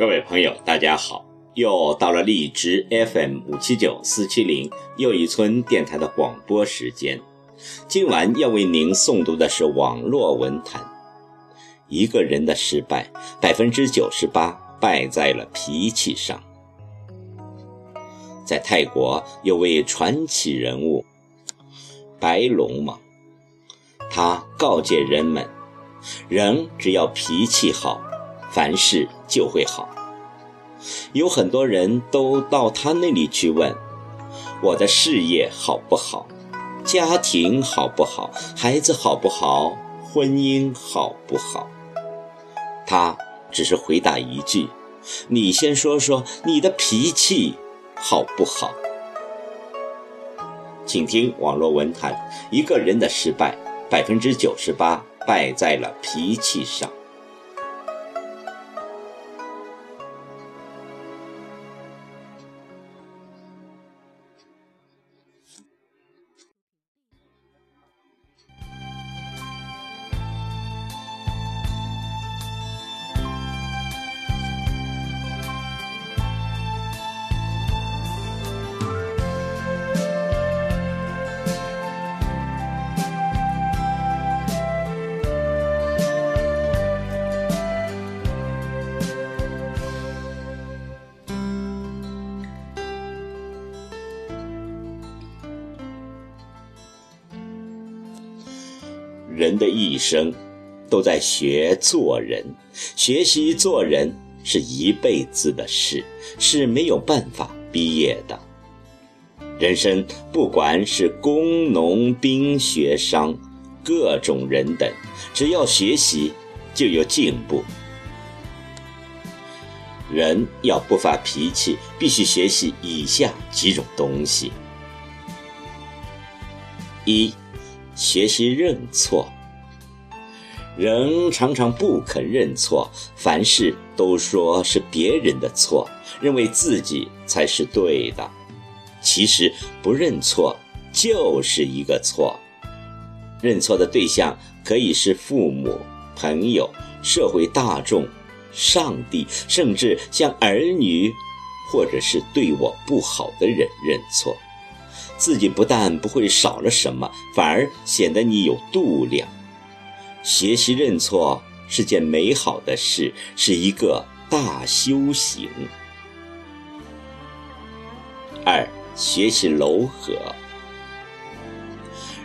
各位朋友，大家好！又到了荔枝 FM 五七九四七零又一村电台的广播时间。今晚要为您诵读的是网络文坛。一个人的失败，百分之九十八败在了脾气上。在泰国有位传奇人物白龙王，他告诫人们：人只要脾气好。凡事就会好。有很多人都到他那里去问：“我的事业好不好？家庭好不好？孩子好不好？婚姻好不好？”他只是回答一句：“你先说说你的脾气好不好？”请听网络文坛：一个人的失败，百分之九十八败在了脾气上。人的一生都在学做人，学习做人是一辈子的事，是没有办法毕业的。人生不管是工农兵学商，各种人等，只要学习就有进步。人要不发脾气，必须学习以下几种东西：一。学习认错，人常常不肯认错，凡事都说是别人的错，认为自己才是对的。其实不认错就是一个错。认错的对象可以是父母、朋友、社会大众、上帝，甚至像儿女，或者是对我不好的人认错。自己不但不会少了什么，反而显得你有度量。学习认错是件美好的事，是一个大修行。二，学习柔和。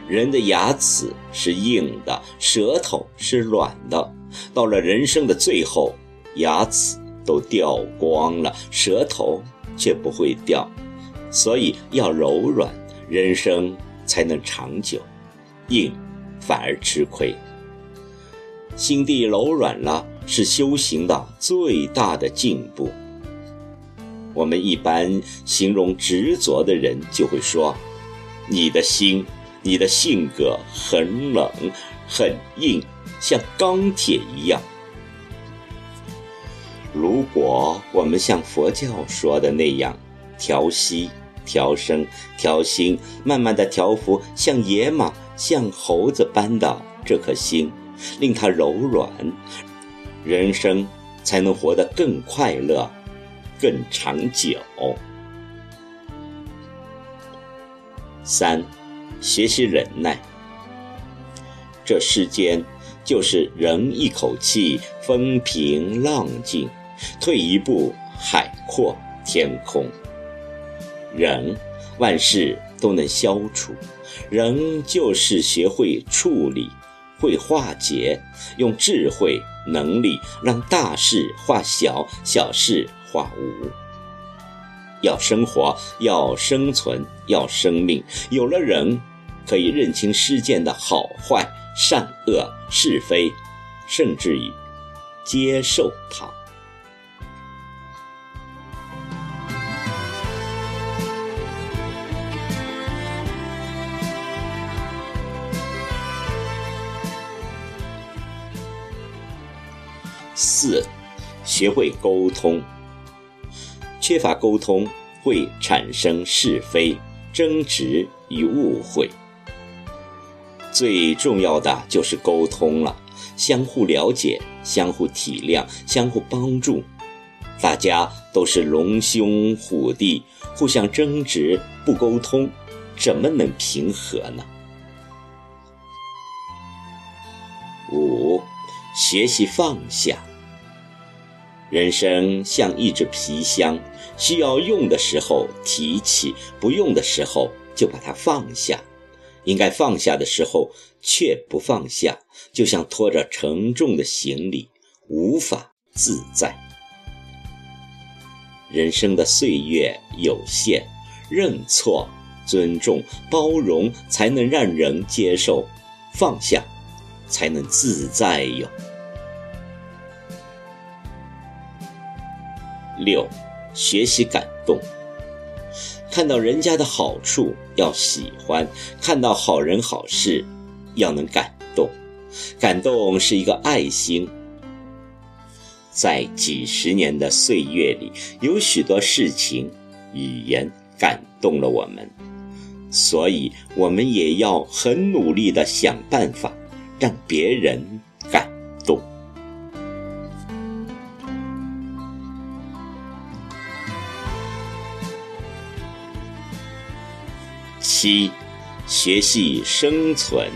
人的牙齿是硬的，舌头是软的，到了人生的最后，牙齿都掉光了，舌头却不会掉，所以要柔软。人生才能长久，硬反而吃亏。心地柔软了，是修行的最大的进步。我们一般形容执着的人，就会说：“你的心，你的性格很冷，很硬，像钢铁一样。”如果我们像佛教说的那样调息。调声、调心，慢慢的调服像野马、像猴子般的这颗心，令它柔软，人生才能活得更快乐、更长久。三，学习忍耐。这世间就是人一口气，风平浪静；退一步，海阔天空。人，万事都能消除。人就是学会处理，会化解，用智慧、能力让大事化小，小事化无。要生活，要生存，要生命。有了人，可以认清世间的好坏、善恶、是非，甚至于接受它。四，学会沟通。缺乏沟通会产生是非、争执与误会。最重要的就是沟通了，相互了解、相互体谅、相互帮助。大家都是龙兄虎弟，互相争执不沟通，怎么能平和呢？五，学习放下。人生像一只皮箱，需要用的时候提起，不用的时候就把它放下。应该放下的时候却不放下，就像拖着沉重的行李，无法自在。人生的岁月有限，认错、尊重、包容，才能让人接受；放下，才能自在哟。六，学习感动。看到人家的好处要喜欢，看到好人好事要能感动，感动是一个爱心。在几十年的岁月里，有许多事情、语言感动了我们，所以我们也要很努力的想办法让别人感动。一，学习生存。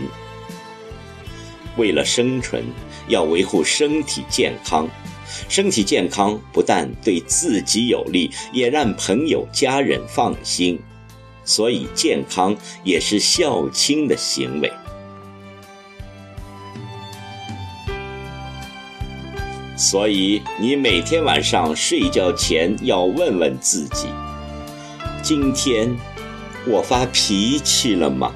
为了生存，要维护身体健康。身体健康不但对自己有利，也让朋友家人放心。所以，健康也是孝亲的行为。所以，你每天晚上睡觉前要问问自己：今天。我发脾气了吗？